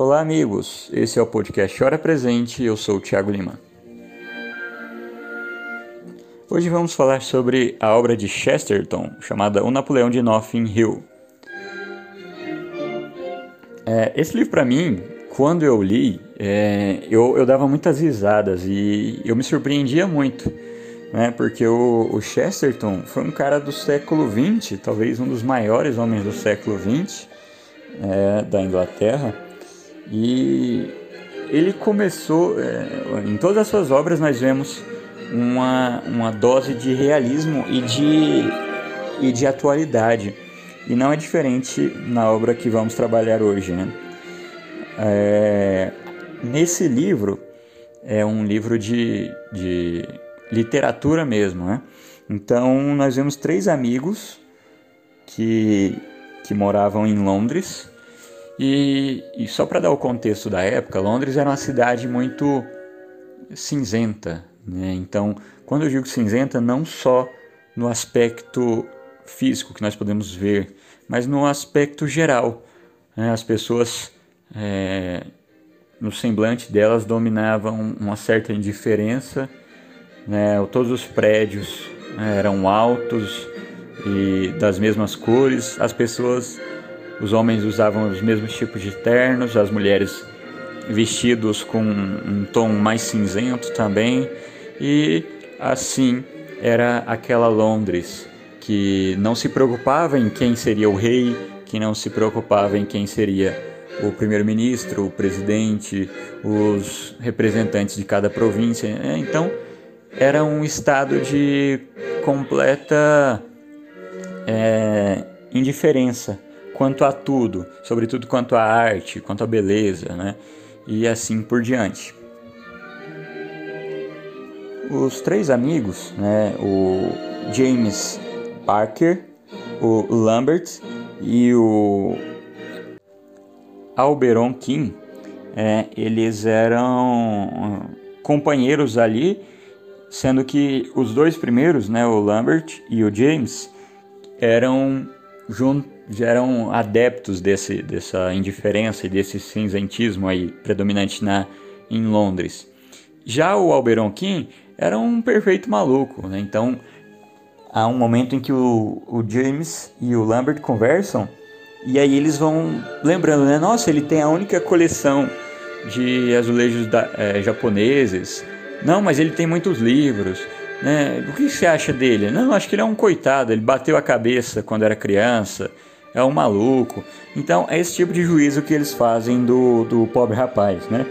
Olá, amigos. Esse é o podcast Hora Presente. Eu sou o Thiago Lima. Hoje vamos falar sobre a obra de Chesterton chamada O Napoleão de Nothing Hill. É, esse livro, para mim, quando eu li, é, eu, eu dava muitas risadas e eu me surpreendia muito, né? Porque o, o Chesterton foi um cara do século XX, talvez um dos maiores homens do século XX é, da Inglaterra, e ele começou, é, em todas as suas obras nós vemos uma, uma dose de realismo e de, e de atualidade. E não é diferente na obra que vamos trabalhar hoje. Né? É, nesse livro, é um livro de, de literatura mesmo. Né? Então, nós vemos três amigos que, que moravam em Londres. E, e só para dar o contexto da época, Londres era uma cidade muito cinzenta, né? Então, quando eu digo cinzenta, não só no aspecto físico que nós podemos ver, mas no aspecto geral. Né? As pessoas, é, no semblante delas, dominavam uma certa indiferença. Né? Todos os prédios né, eram altos e das mesmas cores. As pessoas, os homens usavam os mesmos tipos de ternos, as mulheres vestidos com um tom mais cinzento também. E assim era aquela Londres que não se preocupava em quem seria o rei, que não se preocupava em quem seria o primeiro-ministro, o presidente, os representantes de cada província. Né? Então era um estado de completa é, indiferença quanto a tudo, sobretudo quanto à arte, quanto à beleza, né? e assim por diante. Os três amigos, né, o James Parker, o Lambert e o Alberon King, é, eles eram companheiros ali, sendo que os dois primeiros, né, o Lambert e o James, eram já eram adeptos desse, dessa indiferença e desse cinzentismo aí predominante na, em Londres. Já o Alberon King era um perfeito maluco, né? Então há um momento em que o, o James e o Lambert conversam e aí eles vão lembrando, né? Nossa, ele tem a única coleção de azulejos da, é, japoneses. Não, mas ele tem muitos livros. Né? O que você acha dele? Não, acho que ele é um coitado. Ele bateu a cabeça quando era criança. É um maluco. Então é esse tipo de juízo que eles fazem do, do pobre rapaz, né?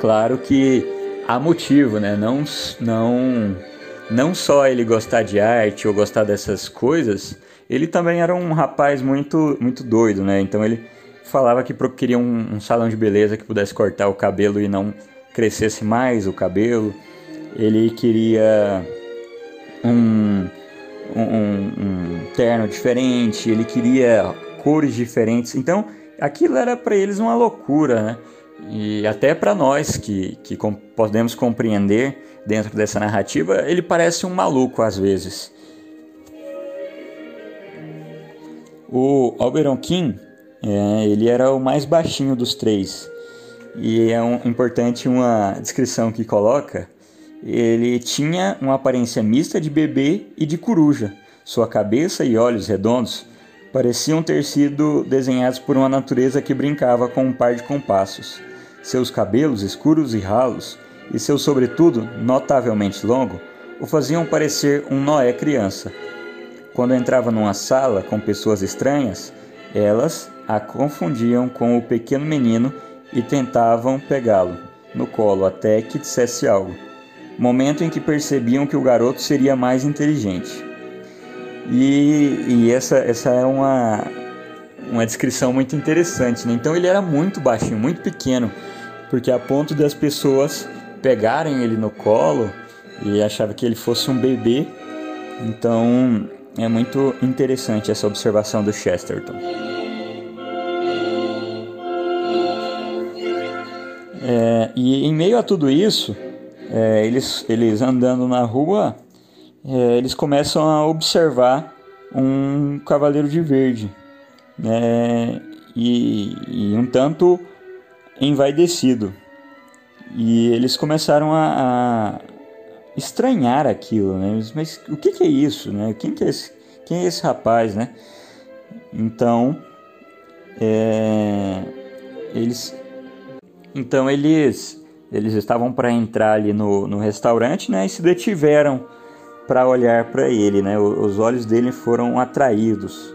Claro que há motivo, né? Não, não, não só ele gostar de arte ou gostar dessas coisas, ele também era um rapaz muito, muito doido, né? Então ele falava que queria um, um salão de beleza que pudesse cortar o cabelo e não crescesse mais o cabelo. Ele queria um, um, um, terno diferente, ele queria cores diferentes. Então aquilo era para eles uma loucura, né? E até para nós que, que podemos compreender dentro dessa narrativa, ele parece um maluco às vezes. O Alberon King, é, ele era o mais baixinho dos três. E é um, importante uma descrição que coloca. Ele tinha uma aparência mista de bebê e de coruja. Sua cabeça e olhos redondos pareciam ter sido desenhados por uma natureza que brincava com um par de compassos. Seus cabelos escuros e ralos, e seu sobretudo notavelmente longo, o faziam parecer um Noé criança. Quando entrava numa sala com pessoas estranhas, elas a confundiam com o pequeno menino e tentavam pegá-lo no colo até que dissesse algo. Momento em que percebiam que o garoto seria mais inteligente. E, e essa, essa é uma, uma descrição muito interessante. Né? Então ele era muito baixinho, muito pequeno porque a ponto das pessoas pegarem ele no colo e achava que ele fosse um bebê. Então é muito interessante essa observação do Chesterton. É, e em meio a tudo isso, é, eles, eles andando na rua, é, eles começam a observar um cavaleiro de verde. Né? E, e um tanto envaidecido. E eles começaram a, a estranhar aquilo, né? Mas o que, que, é isso, né? Quem que é esse, quem é esse rapaz, né? Então, é, eles, então eles, eles estavam para entrar ali no, no restaurante, né? E se detiveram para olhar para ele, né? Os olhos dele foram atraídos.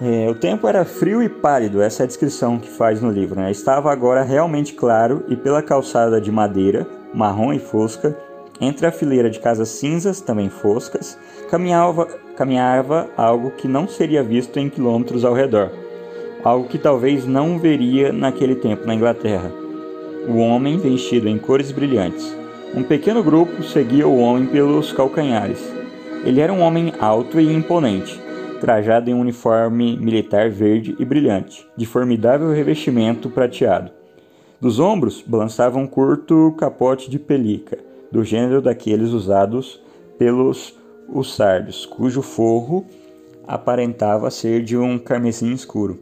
É, o tempo era frio e pálido, essa é a descrição que faz no livro. Né? Estava agora realmente claro e pela calçada de madeira, marrom e fosca, entre a fileira de casas cinzas, também foscas, caminhava, caminhava algo que não seria visto em quilômetros ao redor. Algo que talvez não veria naquele tempo na Inglaterra. O homem vestido em cores brilhantes. Um pequeno grupo seguia o homem pelos calcanhares. Ele era um homem alto e imponente, trajado em um uniforme militar verde e brilhante, de formidável revestimento prateado. Dos ombros balançava um curto capote de pelica, do gênero daqueles usados pelos ussardos, cujo forro aparentava ser de um carmesim escuro.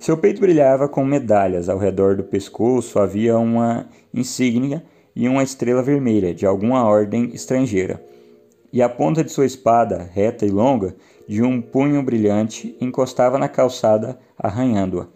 Seu peito brilhava com medalhas, ao redor do pescoço havia uma insígnia e uma estrela vermelha de alguma ordem estrangeira. E a ponta de sua espada, reta e longa, de um punho brilhante, encostava na calçada, arranhando-a.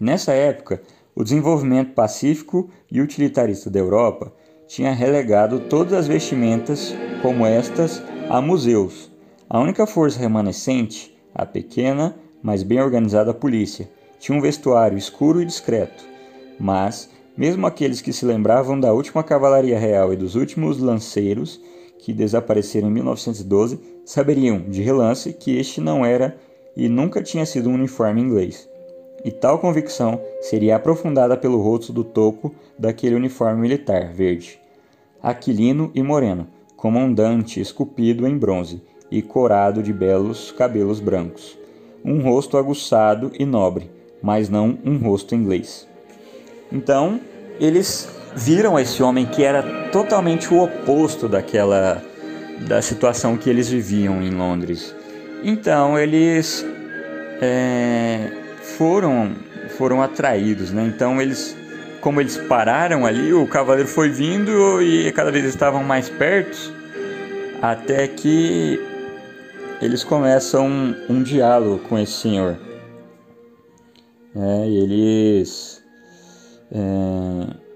Nessa época, o desenvolvimento pacífico e utilitarista da Europa tinha relegado todas as vestimentas como estas a museus. A única força remanescente, a pequena, mas bem organizada polícia, tinha um vestuário escuro e discreto, mas mesmo aqueles que se lembravam da última cavalaria real e dos últimos lanceiros, que desapareceram em 1912, saberiam, de relance, que este não era e nunca tinha sido um uniforme inglês. E tal convicção seria aprofundada pelo rosto do topo daquele uniforme militar verde, aquilino e moreno, comandante esculpido em bronze e corado de belos cabelos brancos. Um rosto aguçado e nobre, mas não um rosto inglês. Então, eles viram esse homem que era totalmente o oposto daquela da situação que eles viviam em Londres. Então, eles é, foram foram atraídos, né? Então, eles como eles pararam ali, o cavaleiro foi vindo e cada vez estavam mais perto, até que eles começam um, um diálogo com esse senhor. É, e eles é...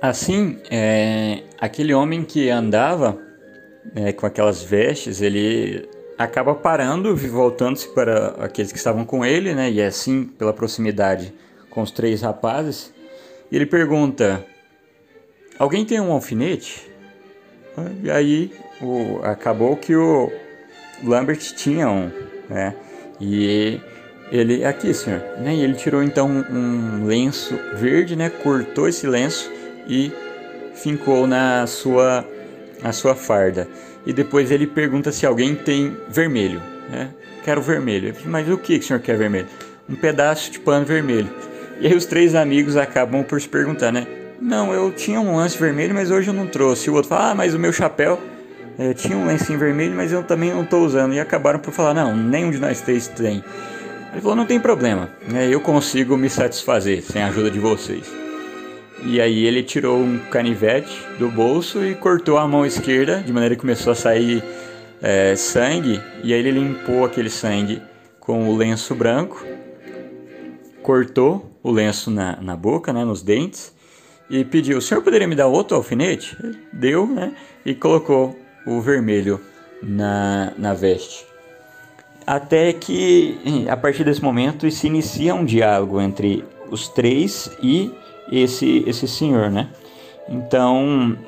Assim, é, aquele homem que andava é, com aquelas vestes, ele acaba parando voltando-se para aqueles que estavam com ele, né? E é assim, pela proximidade com os três rapazes, ele pergunta: Alguém tem um alfinete? E aí o, acabou que o Lambert tinha um né? E ele, aqui senhor, né? E ele tirou então um lenço verde, né? Cortou esse lenço e fincou na sua, na sua farda. E depois ele pergunta se alguém tem vermelho, né? Quero vermelho. Mas o que, o senhor quer vermelho? Um pedaço de pano vermelho. E aí os três amigos acabam por se perguntar, né? Não, eu tinha um lance vermelho, mas hoje eu não trouxe. O outro fala, ah, mas o meu chapéu é, tinha um lencinho vermelho, mas eu também não estou usando. E acabaram por falar: não, nenhum de nós três tem. Ele falou: não tem problema, né, eu consigo me satisfazer sem a ajuda de vocês. E aí ele tirou um canivete do bolso e cortou a mão esquerda, de maneira que começou a sair é, sangue. E aí ele limpou aquele sangue com o lenço branco, cortou o lenço na, na boca, né, nos dentes, e pediu: o senhor poderia me dar outro alfinete? Deu, né? E colocou o vermelho na, na veste. Até que, a partir desse momento, se inicia um diálogo entre os três e esse, esse senhor, né? Então,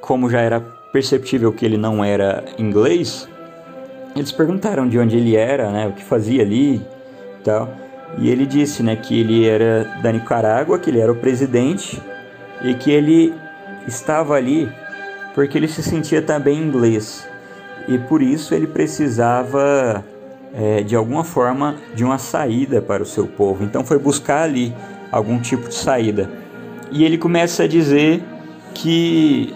como já era perceptível que ele não era inglês, eles perguntaram de onde ele era, né? O que fazia ali e tal. E ele disse, né, que ele era da Nicarágua, que ele era o presidente e que ele estava ali porque ele se sentia também inglês e por isso ele precisava é, de alguma forma de uma saída para o seu povo. Então foi buscar ali algum tipo de saída. E ele começa a dizer que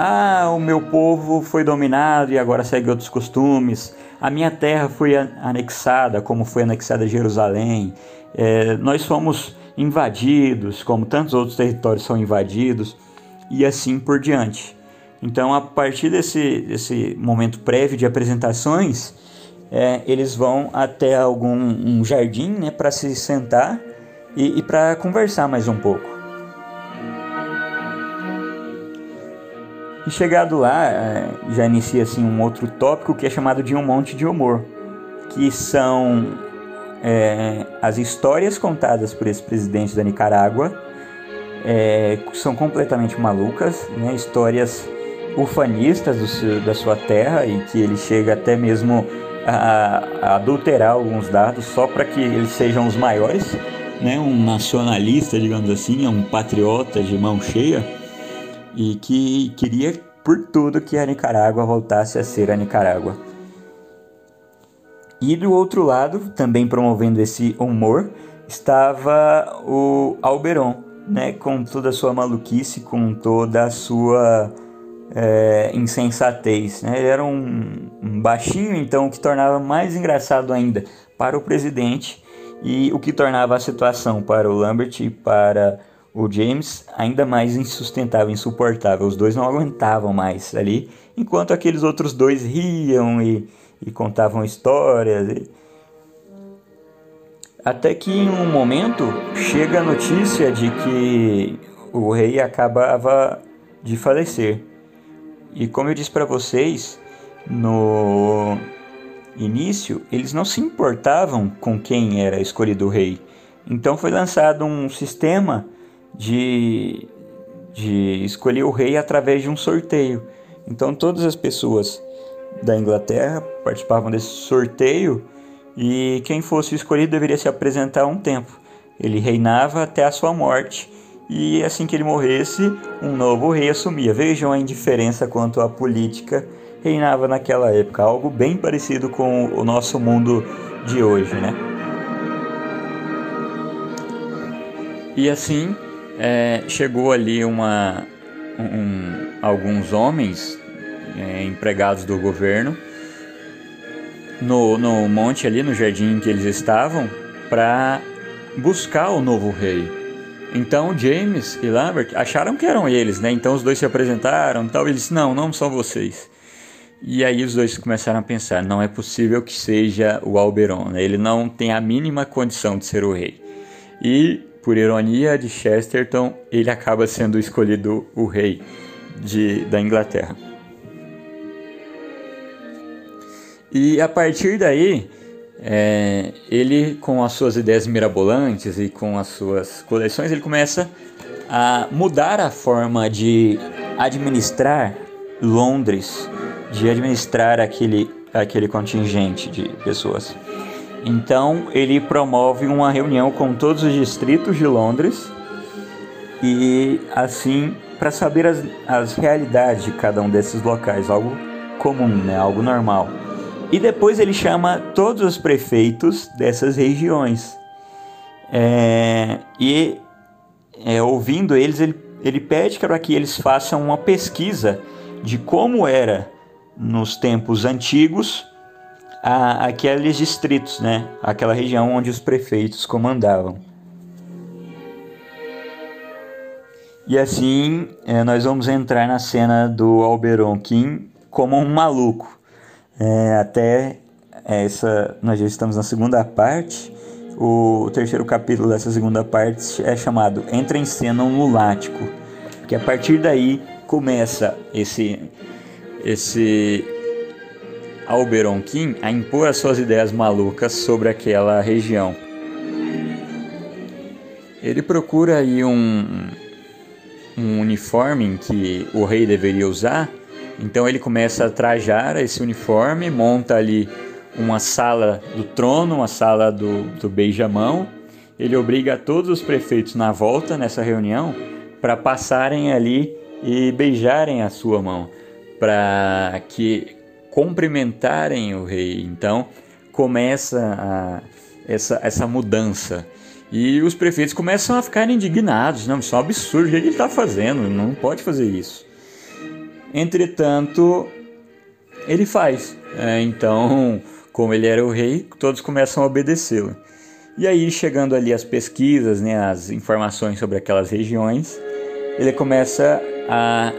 Ah, o meu povo foi dominado e agora segue outros costumes. A minha terra foi anexada, como foi anexada Jerusalém. É, nós fomos invadidos, como tantos outros territórios são invadidos, e assim por diante. Então, a partir desse, desse momento prévio de apresentações, é, eles vão até algum um jardim né, para se sentar e, e para conversar mais um pouco. E chegado lá, é, já inicia assim um outro tópico que é chamado de um monte de humor, que são é, as histórias contadas por esse presidente da Nicarágua, é, são completamente malucas, né? histórias ufanistas do, da sua terra e que ele chega até mesmo a, a adulterar alguns dados só para que eles sejam os maiores, né? um nacionalista, digamos assim, um patriota de mão cheia e que queria por tudo que a Nicarágua voltasse a ser a Nicarágua. E do outro lado, também promovendo esse humor, estava o Alberon, né, com toda a sua maluquice, com toda a sua é, insensatez. Né? Ele era um, um baixinho, então, o que tornava mais engraçado ainda para o presidente e o que tornava a situação para o Lambert e para o James ainda mais insustentável, insuportável. Os dois não aguentavam mais ali, enquanto aqueles outros dois riam e, e contavam histórias. E... Até que em um momento chega a notícia de que o rei acabava de falecer. E como eu disse para vocês, no início eles não se importavam com quem era escolhido o rei. Então foi lançado um sistema de, de escolher o rei através de um sorteio. Então todas as pessoas da Inglaterra participavam desse sorteio e quem fosse escolhido deveria se apresentar um tempo. Ele reinava até a sua morte e assim que ele morresse, um novo rei assumia. Vejam a indiferença quanto à política reinava naquela época, algo bem parecido com o nosso mundo de hoje, né? E assim, é, chegou ali uma, um, alguns homens é, empregados do governo no, no monte ali, no jardim em que eles estavam, para buscar o novo rei. Então James e Lambert acharam que eram eles, né? Então os dois se apresentaram e tal. Eles não, não são vocês. E aí os dois começaram a pensar, não é possível que seja o Alberon, né? ele não tem a mínima condição de ser o rei. E por ironia de Chesterton, ele acaba sendo escolhido o rei de, da Inglaterra. E a partir daí, é, ele com as suas ideias mirabolantes e com as suas coleções, ele começa a mudar a forma de administrar Londres, de administrar aquele, aquele contingente de pessoas. Então ele promove uma reunião com todos os distritos de Londres e assim para saber as, as realidades de cada um desses locais, algo comum, né? algo normal. E depois ele chama todos os prefeitos dessas regiões. É, e é, ouvindo eles, ele, ele pede para que eles façam uma pesquisa de como era nos tempos antigos a, aqueles distritos, né? Aquela região onde os prefeitos comandavam. E assim é, nós vamos entrar na cena do Alberon King como um maluco. É, até essa, nós já estamos na segunda parte. O terceiro capítulo dessa segunda parte é chamado Entra em Cena um Lunático. Que a partir daí começa esse, esse Alberon King a impor as suas ideias malucas sobre aquela região. Ele procura aí um, um uniforme que o rei deveria usar, então ele começa a trajar esse uniforme, monta ali uma sala do trono, uma sala do, do beijamão. Ele obriga todos os prefeitos na volta nessa reunião para passarem ali e beijarem a sua mão, para que cumprimentarem o rei. Então começa a, essa, essa mudança. E os prefeitos começam a ficar indignados. Não, isso é um absurdo. O que ele está fazendo? Não pode fazer isso. Entretanto, ele faz. É, então, como ele era o rei, todos começam a obedecê-lo. E aí, chegando ali as pesquisas, né, as informações sobre aquelas regiões, ele começa a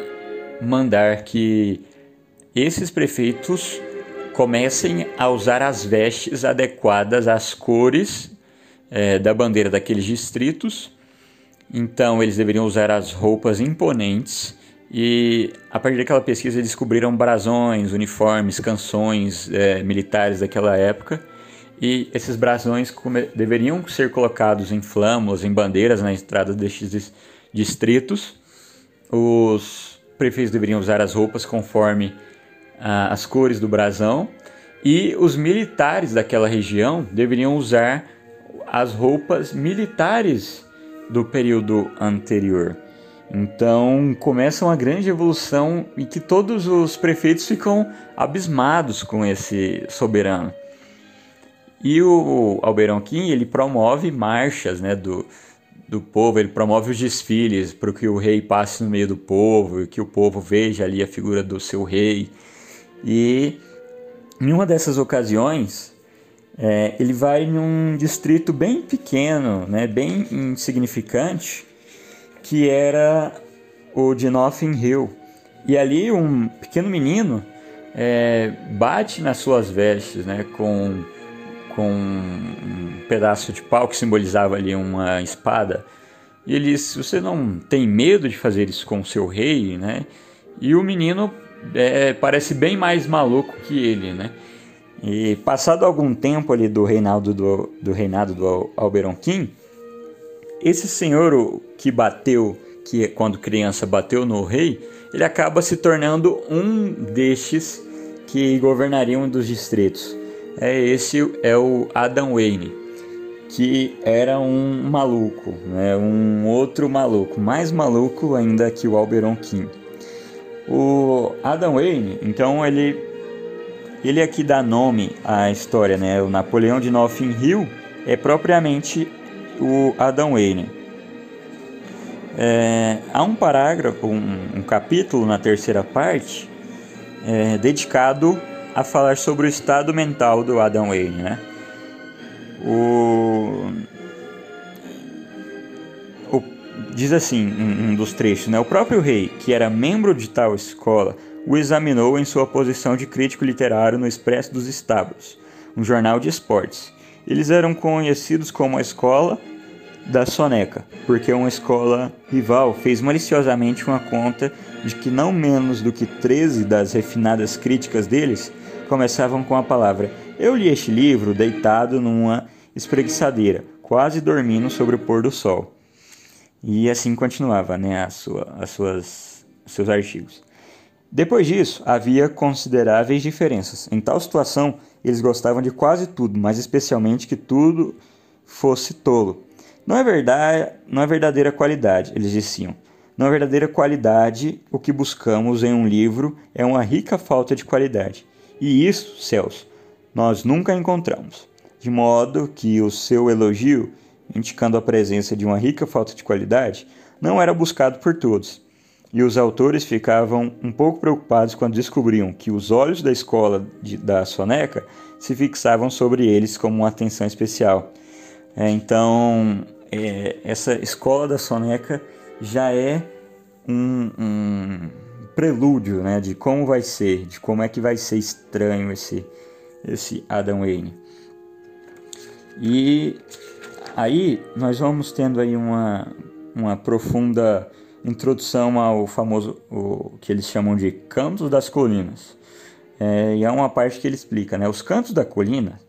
mandar que esses prefeitos comecem a usar as vestes adequadas às cores é, da bandeira daqueles distritos. Então, eles deveriam usar as roupas imponentes. E a partir daquela pesquisa, descobriram brasões, uniformes, canções é, militares daquela época. E esses brasões deveriam ser colocados em flamos, em bandeiras na entrada destes distritos. Os prefeitos deveriam usar as roupas conforme ah, as cores do brasão. E os militares daquela região deveriam usar as roupas militares do período anterior. Então começa uma grande evolução em que todos os prefeitos ficam abismados com esse soberano. E o Albeirão Kim ele promove marchas né, do, do povo, ele promove os desfiles para que o rei passe no meio do povo, e que o povo veja ali a figura do seu rei. E em uma dessas ocasiões, é, ele vai num distrito bem pequeno, né, bem insignificante, que era o de Nothing Hill. E ali um pequeno menino é, bate nas suas vestes né, com, com um pedaço de pau que simbolizava ali uma espada. E ele diz: Você não tem medo de fazer isso com o seu rei? Né? E o menino é, parece bem mais maluco que ele. Né? E passado algum tempo ali do reinado do, do reinado do Alberon King, esse senhor que bateu, que quando criança bateu no rei, ele acaba se tornando um destes que governariam um dos distritos. É esse é o Adam Wayne, que era um maluco, né? um outro maluco, mais maluco ainda que o Alberon King. O Adam Wayne, então ele ele aqui dá nome à história, né? O Napoleão de Nothing Hill é propriamente o Adam Wayne. É, há um parágrafo, um, um, capítulo na terceira parte é, dedicado a falar sobre o estado mental do Adam Wayne, né? O diz assim um, um dos trechos, né? O próprio rei, que era membro de tal escola, o examinou em sua posição de crítico literário no Expresso dos Estábulos, um jornal de esportes. Eles eram conhecidos como a Escola da Soneca, porque uma escola rival fez maliciosamente uma conta de que não menos do que 13 das refinadas críticas deles começavam com a palavra: Eu li este livro deitado numa espreguiçadeira, quase dormindo sobre o pôr do sol. E assim continuava, né, a sua, as suas, seus artigos. Depois disso, havia consideráveis diferenças. Em tal situação, eles gostavam de quase tudo, mas especialmente que tudo fosse tolo. Não é verdade, não é verdadeira qualidade, eles diziam. Não é verdadeira qualidade o que buscamos em um livro é uma rica falta de qualidade. E isso, céus, nós nunca encontramos. De modo que o seu elogio, indicando a presença de uma rica falta de qualidade, não era buscado por todos e os autores ficavam um pouco preocupados quando descobriam que os olhos da escola de, da soneca se fixavam sobre eles como uma atenção especial. É, então, é, essa escola da soneca já é um, um, prelúdio né, de como vai ser, de como é que vai ser estranho esse, esse Adam Wayne. E aí nós vamos tendo aí uma, uma profunda introdução ao famoso, o que eles chamam de Cantos das Colinas. É, e é uma parte que ele explica, né? Os Cantos da Colina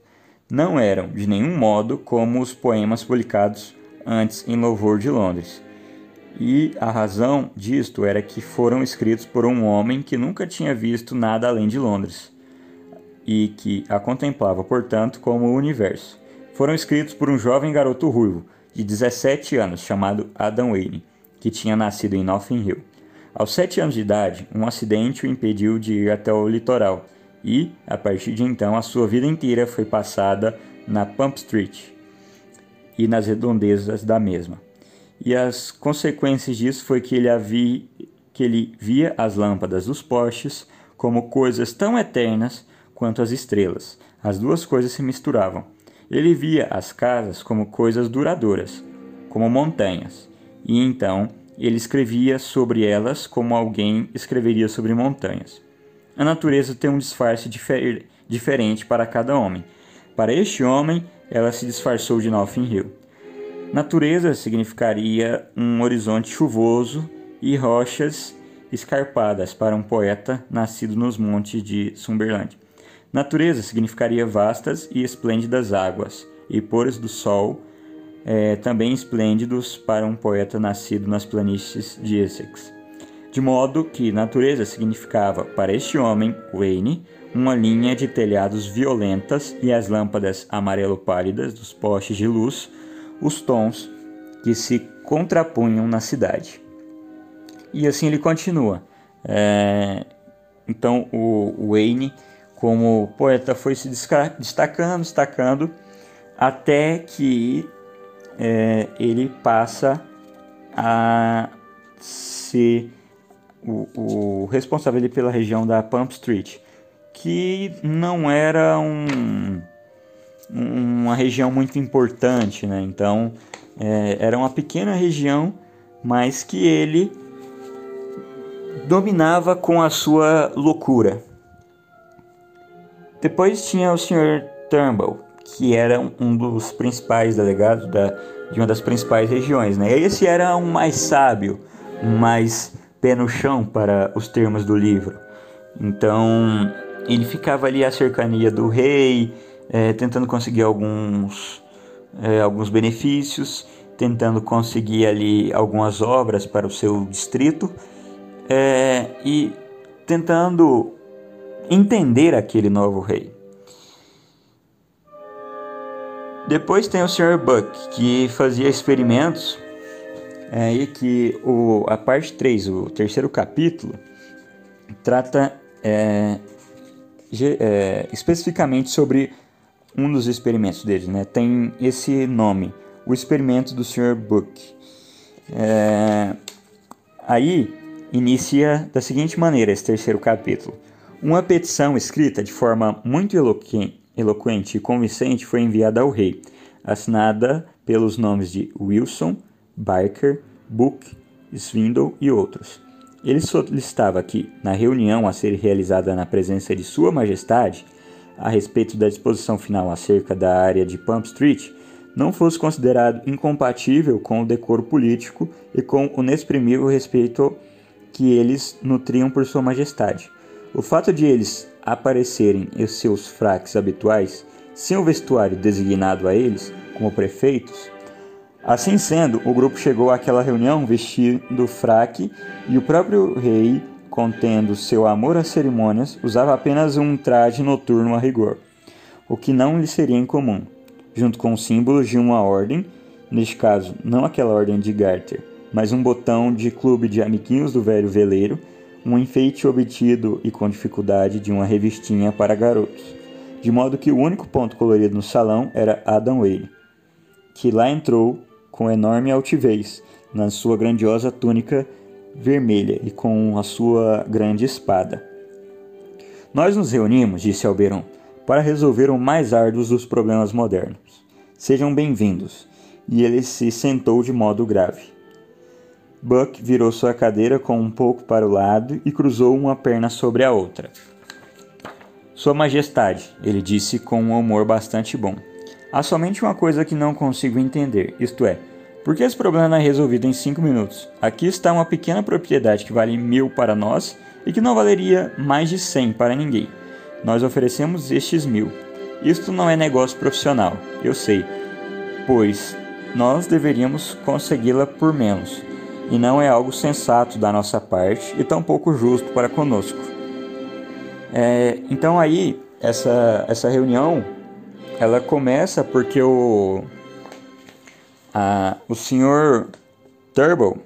não eram de nenhum modo como os poemas publicados antes em louvor de Londres. E a razão disto era que foram escritos por um homem que nunca tinha visto nada além de Londres e que a contemplava, portanto, como o universo. Foram escritos por um jovem garoto ruivo de 17 anos chamado Adam Wayne que tinha nascido em Notting Hill. Aos sete anos de idade, um acidente o impediu de ir até o litoral e, a partir de então, a sua vida inteira foi passada na Pump Street e nas redondezas da mesma. E as consequências disso foi que ele havia, que ele via as lâmpadas dos postes como coisas tão eternas quanto as estrelas. As duas coisas se misturavam. Ele via as casas como coisas duradouras, como montanhas, e então ele escrevia sobre elas como alguém escreveria sobre montanhas. A natureza tem um disfarce difer diferente para cada homem. Para este homem, ela se disfarçou de Notting Hill. Natureza significaria um horizonte chuvoso e rochas escarpadas para um poeta nascido nos montes de Sunderland. Natureza significaria vastas e esplêndidas águas e pôres do sol, é, também esplêndidos para um poeta nascido nas planícies de Essex. De modo que natureza significava para este homem, Wayne, uma linha de telhados violentas e as lâmpadas amarelo pálidas dos postes de luz os tons que se contrapunham na cidade. E assim ele continua. É, então o Wayne, como poeta, foi se destacando, destacando, até que é, ele passa a ser o, o responsável pela região da Pump Street, que não era um uma região muito importante, né? Então é, era uma pequena região, mas que ele dominava com a sua loucura. Depois tinha o Sr. Turnbull, que era um dos principais delegados da, de uma das principais regiões, né? Esse era um mais sábio, mais pé no chão para os termos do livro. Então ele ficava ali à cercania do rei é, tentando conseguir alguns, é, alguns benefícios, tentando conseguir ali algumas obras para o seu distrito é, e tentando entender aquele novo rei. Depois tem o Sr. Buck, que fazia experimentos é, e que o, a parte 3, o terceiro capítulo, trata é, é, especificamente sobre um dos experimentos dele, né? Tem esse nome, o experimento do Sr. Book. É... Aí inicia da seguinte maneira esse terceiro capítulo. Uma petição escrita de forma muito eloquente e convincente foi enviada ao rei, assinada pelos nomes de Wilson, Barker, Book, Swindle e outros. Ele solicitava que, na reunião a ser realizada na presença de Sua Majestade, a respeito da disposição final acerca da área de Pump Street não fosse considerado incompatível com o decoro político e com o inexprimível respeito que eles nutriam por Sua Majestade. O fato de eles aparecerem em seus fraques habituais, sem o vestuário designado a eles como prefeitos, Assim sendo, o grupo chegou àquela reunião vestindo fraque e o próprio rei contendo seu amor às cerimônias, usava apenas um traje noturno a rigor, o que não lhe seria incomum, junto com símbolos de uma ordem, neste caso não aquela ordem de Garter, mas um botão de clube de amiguinhos do velho veleiro, um enfeite obtido e com dificuldade de uma revistinha para garotos, de modo que o único ponto colorido no salão era Adam Whale, que lá entrou com enorme altivez, na sua grandiosa túnica vermelha e com a sua grande espada. Nós nos reunimos, disse Alberon, para resolver o mais árduo dos problemas modernos. Sejam bem-vindos. E ele se sentou de modo grave. Buck virou sua cadeira com um pouco para o lado e cruzou uma perna sobre a outra. Sua Majestade, ele disse com um humor bastante bom. Há somente uma coisa que não consigo entender, isto é, porque esse problema não é resolvido em 5 minutos? Aqui está uma pequena propriedade que vale mil para nós e que não valeria mais de 100 para ninguém. Nós oferecemos estes mil. Isto não é negócio profissional, eu sei, pois nós deveríamos consegui-la por menos, e não é algo sensato da nossa parte e tampouco justo para conosco. É, então aí essa, essa reunião ela começa porque o ah, o senhor Turbo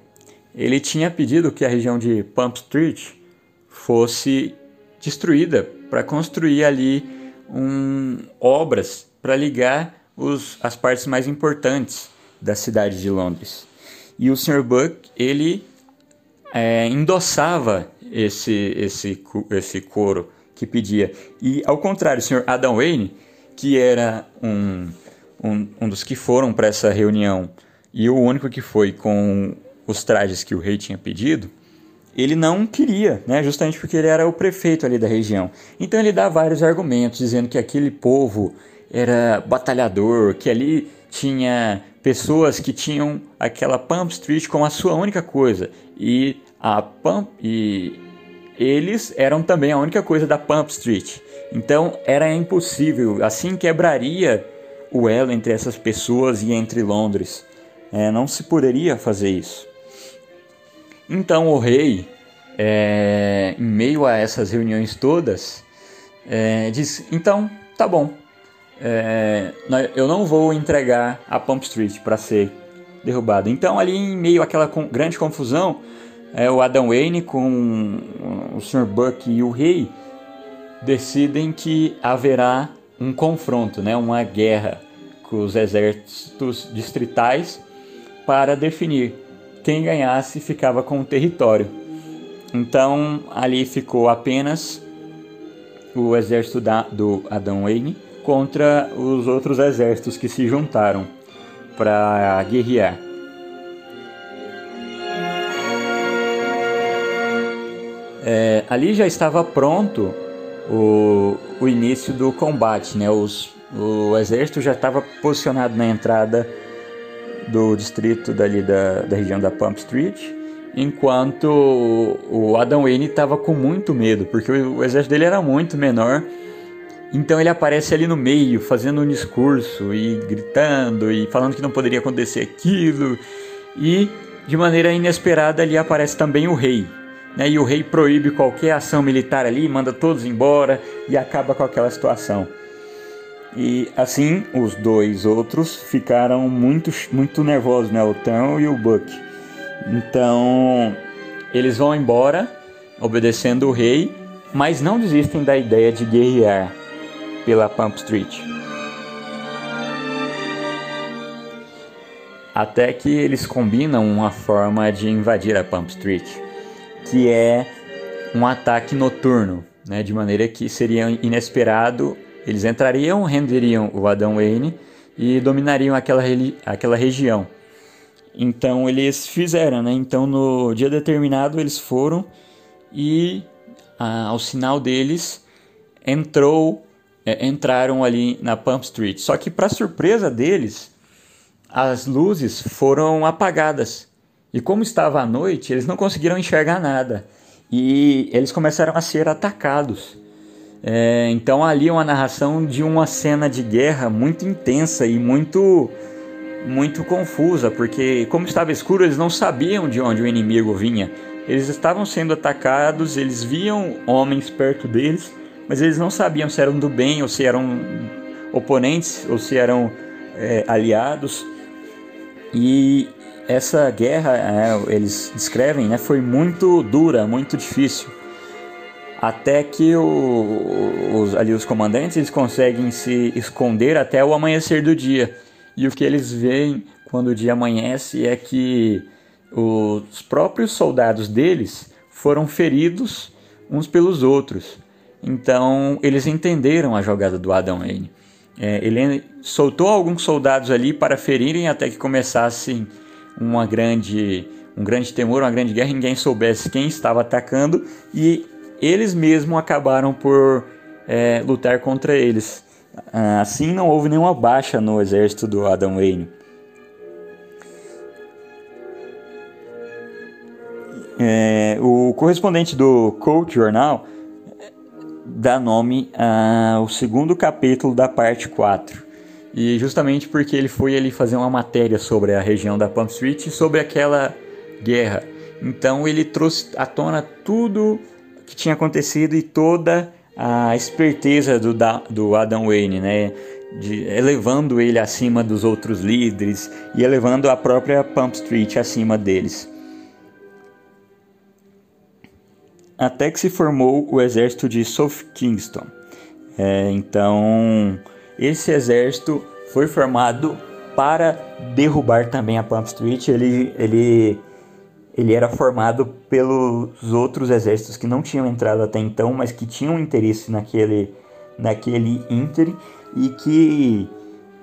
ele tinha pedido que a região de Pump Street fosse destruída para construir ali um, obras para ligar os, as partes mais importantes da cidade de Londres. E o Sr. Buck ele é, endossava esse, esse, esse coro que pedia. E ao contrário, o senhor Adam Wayne, que era um, um, um dos que foram para essa reunião e o único que foi com os trajes que o rei tinha pedido, ele não queria, né? justamente porque ele era o prefeito ali da região. Então ele dá vários argumentos dizendo que aquele povo era batalhador, que ali tinha pessoas que tinham aquela Pump Street como a sua única coisa e a Pump e eles eram também a única coisa da Pump Street. Então era impossível, assim quebraria o elo entre essas pessoas e entre Londres. É, não se poderia fazer isso. Então o rei, é, em meio a essas reuniões todas, é, disse: então tá bom, é, eu não vou entregar a Pump Street para ser derrubada. Então ali em meio àquela grande confusão, é, o Adam Wayne com o Sr. Buck e o rei decidem que haverá um confronto, né, uma guerra com os exércitos distritais para definir quem ganhasse ficava com o território. Então ali ficou apenas o exército da, do Adam Wayne contra os outros exércitos que se juntaram para guerrear. É, ali já estava pronto o, o início do combate, né? Os, o exército já estava posicionado na entrada do distrito dali da, da região da Pump Street, enquanto o Adam Wayne estava com muito medo, porque o, o exército dele era muito menor. Então ele aparece ali no meio, fazendo um discurso e gritando e falando que não poderia acontecer aquilo. E de maneira inesperada ali aparece também o rei, né? E o rei proíbe qualquer ação militar ali, manda todos embora e acaba com aquela situação. E assim, os dois outros ficaram muito, muito nervosos, né? O Tão e o Buck. Então, eles vão embora, obedecendo o rei, mas não desistem da ideia de guerrear pela Pump Street. Até que eles combinam uma forma de invadir a Pump Street que é um ataque noturno, né, de maneira que seria inesperado. Eles entrariam, renderiam o Adão Wayne e dominariam aquela, aquela região. Então eles fizeram, né? Então no dia determinado eles foram e ah, ao sinal deles entrou, é, entraram ali na Pump Street. Só que para surpresa deles, as luzes foram apagadas e como estava à noite, eles não conseguiram enxergar nada. E eles começaram a ser atacados. É, então ali é uma narração de uma cena de guerra muito intensa e muito muito confusa, porque como estava escuro, eles não sabiam de onde o inimigo vinha. Eles estavam sendo atacados, eles viam homens perto deles, mas eles não sabiam se eram do bem ou se eram oponentes ou se eram é, aliados. E essa guerra, é, eles descrevem, né, foi muito dura, muito difícil. Até que o, os, ali os comandantes eles conseguem se esconder até o amanhecer do dia. E o que eles veem quando o dia amanhece é que os próprios soldados deles foram feridos uns pelos outros. Então eles entenderam a jogada do Adam Wayne. É, ele soltou alguns soldados ali para ferirem até que começassem uma grande, um grande temor, uma grande guerra, ninguém soubesse quem estava atacando e eles mesmos acabaram por é, lutar contra eles. Ah, assim, não houve nenhuma baixa no exército do Adam Wayne. É, o correspondente do Colt Jornal dá nome ao segundo capítulo da parte 4. E justamente porque ele foi ali fazer uma matéria sobre a região da Pump Street e sobre aquela guerra. Então ele trouxe à tona tudo que tinha acontecido e toda a esperteza do, do Adam Wayne, né? De, elevando ele acima dos outros líderes e elevando a própria Pump Street acima deles. Até que se formou o exército de South Kingston. É, então esse exército foi formado para derrubar também a Pump Street. Ele, ele, ele era formado pelos outros exércitos que não tinham entrado até então, mas que tinham interesse naquele, naquele ínterim e que,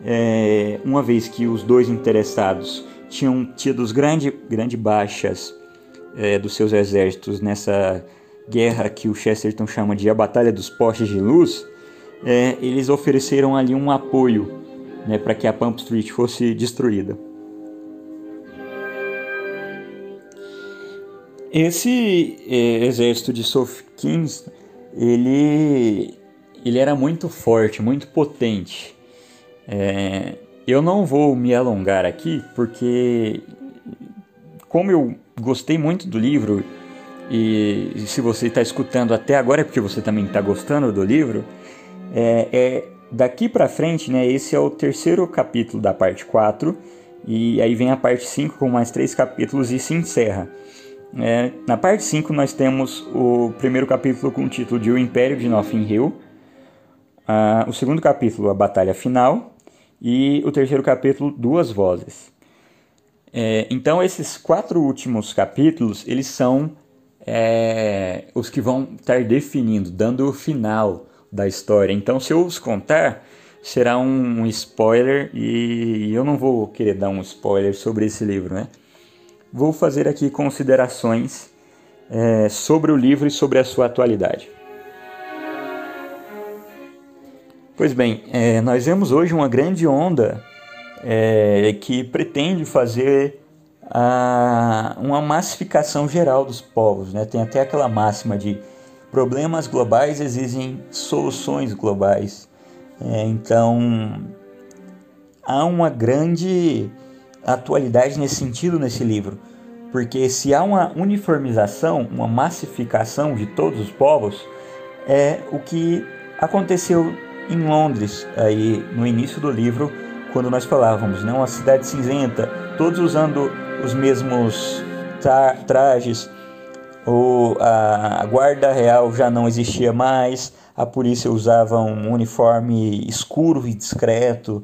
é, uma vez que os dois interessados tinham tido grandes grande baixas é, dos seus exércitos nessa guerra que o Chesterton chama de a Batalha dos Postes de Luz, é, eles ofereceram ali um apoio né, para que a Pump Street fosse destruída. Esse é, exército de Soft Kings, ele, ele era muito forte, muito potente. É, eu não vou me alongar aqui, porque como eu gostei muito do livro, e se você está escutando até agora é porque você também está gostando do livro, é, é daqui para frente, né, esse é o terceiro capítulo da parte 4, e aí vem a parte 5 com mais três capítulos e se encerra. É, na parte 5 nós temos o primeiro capítulo com o título de O Império de Nothing Hill, o segundo capítulo, A Batalha Final, e o terceiro capítulo, Duas Vozes. É, então esses quatro últimos capítulos, eles são é, os que vão estar definindo, dando o final da história. Então se eu os contar, será um, um spoiler e eu não vou querer dar um spoiler sobre esse livro, né? vou fazer aqui considerações é, sobre o livro e sobre a sua atualidade. Pois bem, é, nós vemos hoje uma grande onda é, que pretende fazer a, uma massificação geral dos povos. Né? Tem até aquela máxima de problemas globais exigem soluções globais. É, então, há uma grande atualidade nesse sentido nesse livro, porque se há uma uniformização, uma massificação de todos os povos, é o que aconteceu em Londres aí no início do livro, quando nós falávamos, né, uma cidade cinzenta, todos usando os mesmos tra trajes, o, a, a guarda real já não existia mais, a polícia usava um uniforme escuro e discreto,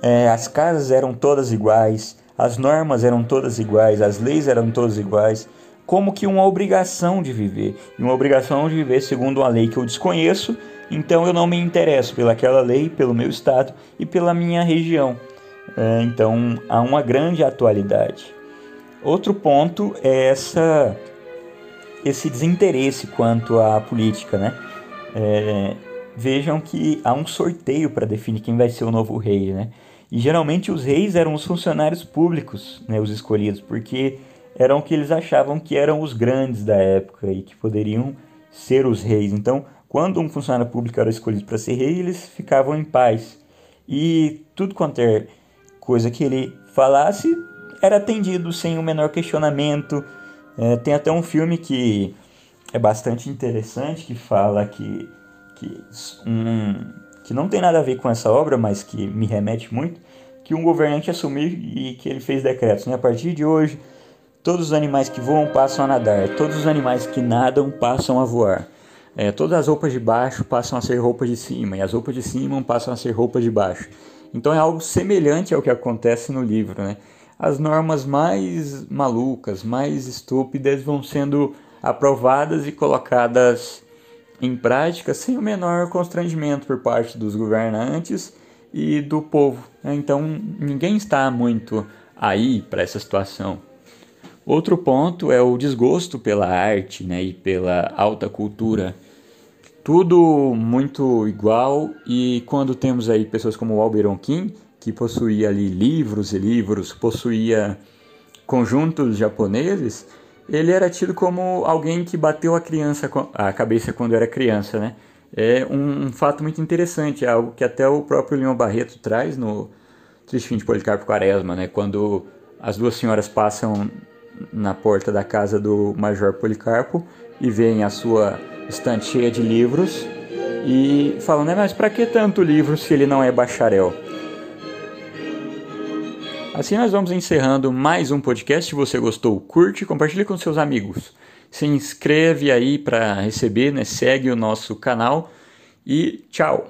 é, as casas eram todas iguais, as normas eram todas iguais, as leis eram todas iguais, como que uma obrigação de viver. Uma obrigação de viver segundo uma lei que eu desconheço, então eu não me interesso pelaquela lei, pelo meu estado e pela minha região. É, então há uma grande atualidade. Outro ponto é essa, esse desinteresse quanto à política, né? É, vejam que há um sorteio para definir quem vai ser o novo rei, né? E geralmente os reis eram os funcionários públicos, né, os escolhidos, porque eram o que eles achavam que eram os grandes da época e que poderiam ser os reis. Então, quando um funcionário público era escolhido para ser rei, eles ficavam em paz. E tudo quanto é coisa que ele falasse era atendido sem o menor questionamento. É, tem até um filme que é bastante interessante que fala que, que um, que não tem nada a ver com essa obra, mas que me remete muito, que um governante assumiu e que ele fez decretos. Né? A partir de hoje, todos os animais que voam passam a nadar, todos os animais que nadam passam a voar. É, todas as roupas de baixo passam a ser roupas de cima, e as roupas de cima passam a ser roupas de baixo. Então é algo semelhante ao que acontece no livro. Né? As normas mais malucas, mais estúpidas vão sendo aprovadas e colocadas em prática sem o menor constrangimento por parte dos governantes e do povo. Né? Então ninguém está muito aí para essa situação. Outro ponto é o desgosto pela arte né, e pela alta cultura. Tudo muito igual e quando temos aí pessoas como o Alberon King, que possuía ali livros e livros, possuía conjuntos japoneses, ele era tido como alguém que bateu a criança a cabeça quando era criança, né? É um, um fato muito interessante, é algo que até o próprio Leon Barreto traz no Triste Fim de Policarpo Quaresma, né? Quando as duas senhoras passam na porta da casa do Major Policarpo e veem a sua estante cheia de livros e falam, né, mas para que tanto livro se ele não é bacharel? Assim nós vamos encerrando mais um podcast. Se você gostou, curte, compartilhe com seus amigos. Se inscreve aí para receber, né? segue o nosso canal e tchau!